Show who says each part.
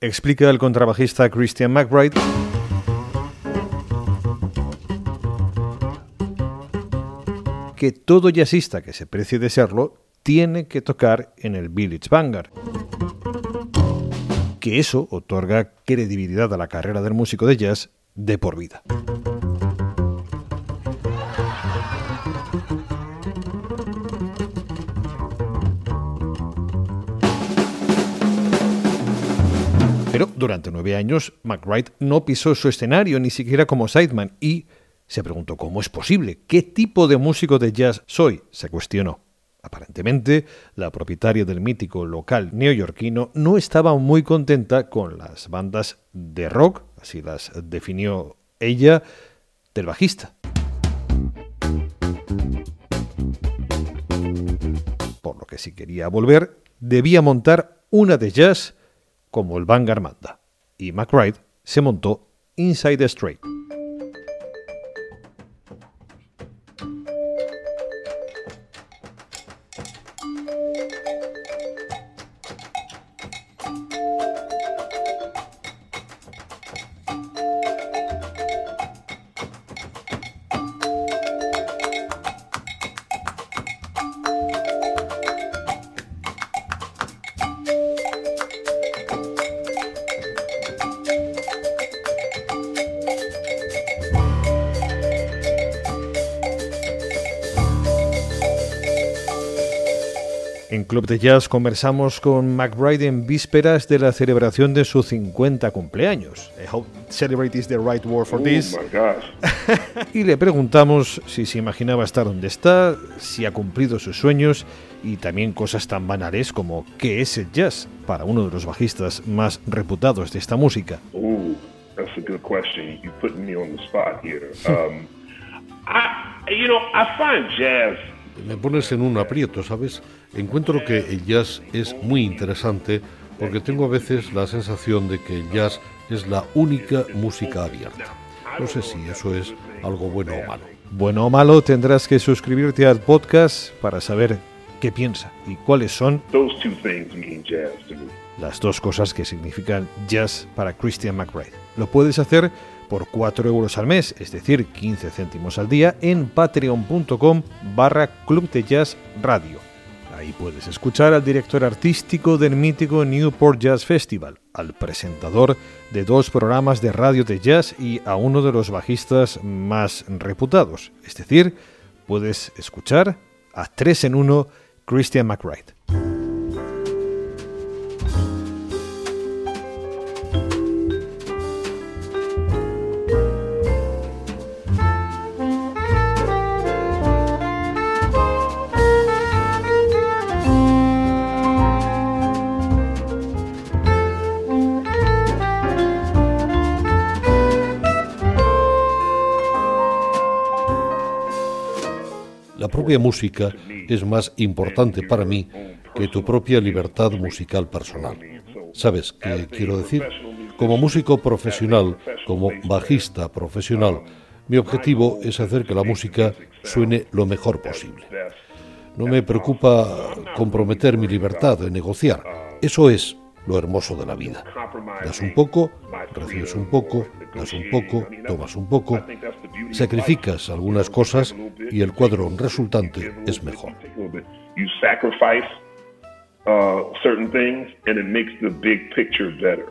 Speaker 1: Explica el contrabajista Christian McBride. que todo jazzista que se precie de serlo tiene que tocar en el Village Vanguard. Que eso otorga credibilidad a la carrera del músico de jazz de por vida. Pero durante nueve años, McWright no pisó su escenario ni siquiera como sideman y se preguntó cómo es posible, qué tipo de músico de jazz soy, se cuestionó. Aparentemente, la propietaria del mítico local neoyorquino no estaba muy contenta con las bandas de rock, así las definió ella, del bajista. Por lo que si quería volver, debía montar una de jazz como el Vanguard manda. Y McBride se montó Inside the Straight. En Club de Jazz conversamos con McBride en vísperas de la celebración de su 50 cumpleaños. I hope celebrate is the right word for this.
Speaker 2: Oh my gosh.
Speaker 1: y le preguntamos si se imaginaba estar donde está, si ha cumplido sus sueños y también cosas tan banales como qué es el jazz para uno de los bajistas más reputados de esta música.
Speaker 2: Ooh, that's a good question. You putting me on the spot here. Um, I, you know, I find jazz
Speaker 3: me pones en un aprieto, ¿sabes? Encuentro que el jazz es muy interesante porque tengo a veces la sensación de que el jazz es la única música abierta. No sé si eso es algo bueno o malo.
Speaker 1: Bueno o malo, tendrás que suscribirte al podcast para saber qué piensa y cuáles son
Speaker 2: those two things mean jazz to me.
Speaker 1: las dos cosas que significan jazz para Christian McBride. Lo puedes hacer por 4 euros al mes, es decir, 15 céntimos al día, en patreon.com barra Club de Jazz Radio. Ahí puedes escuchar al director artístico del mítico Newport Jazz Festival, al presentador de dos programas de radio de jazz y a uno de los bajistas más reputados. Es decir, puedes escuchar a 3 en 1 Christian McBride.
Speaker 3: La propia música es más importante para mí que tu propia libertad musical personal. ¿Sabes qué quiero decir? Como músico profesional, como bajista profesional, mi objetivo es hacer que la música suene lo mejor posible. No me preocupa comprometer mi libertad de negociar. Eso es lo hermoso de la vida. Das un poco, recibes un poco, das un poco, tomas un poco, sacrificas algunas cosas y el cuadro resultante es mejor.
Speaker 2: Uh, certain things and it makes the big picture better.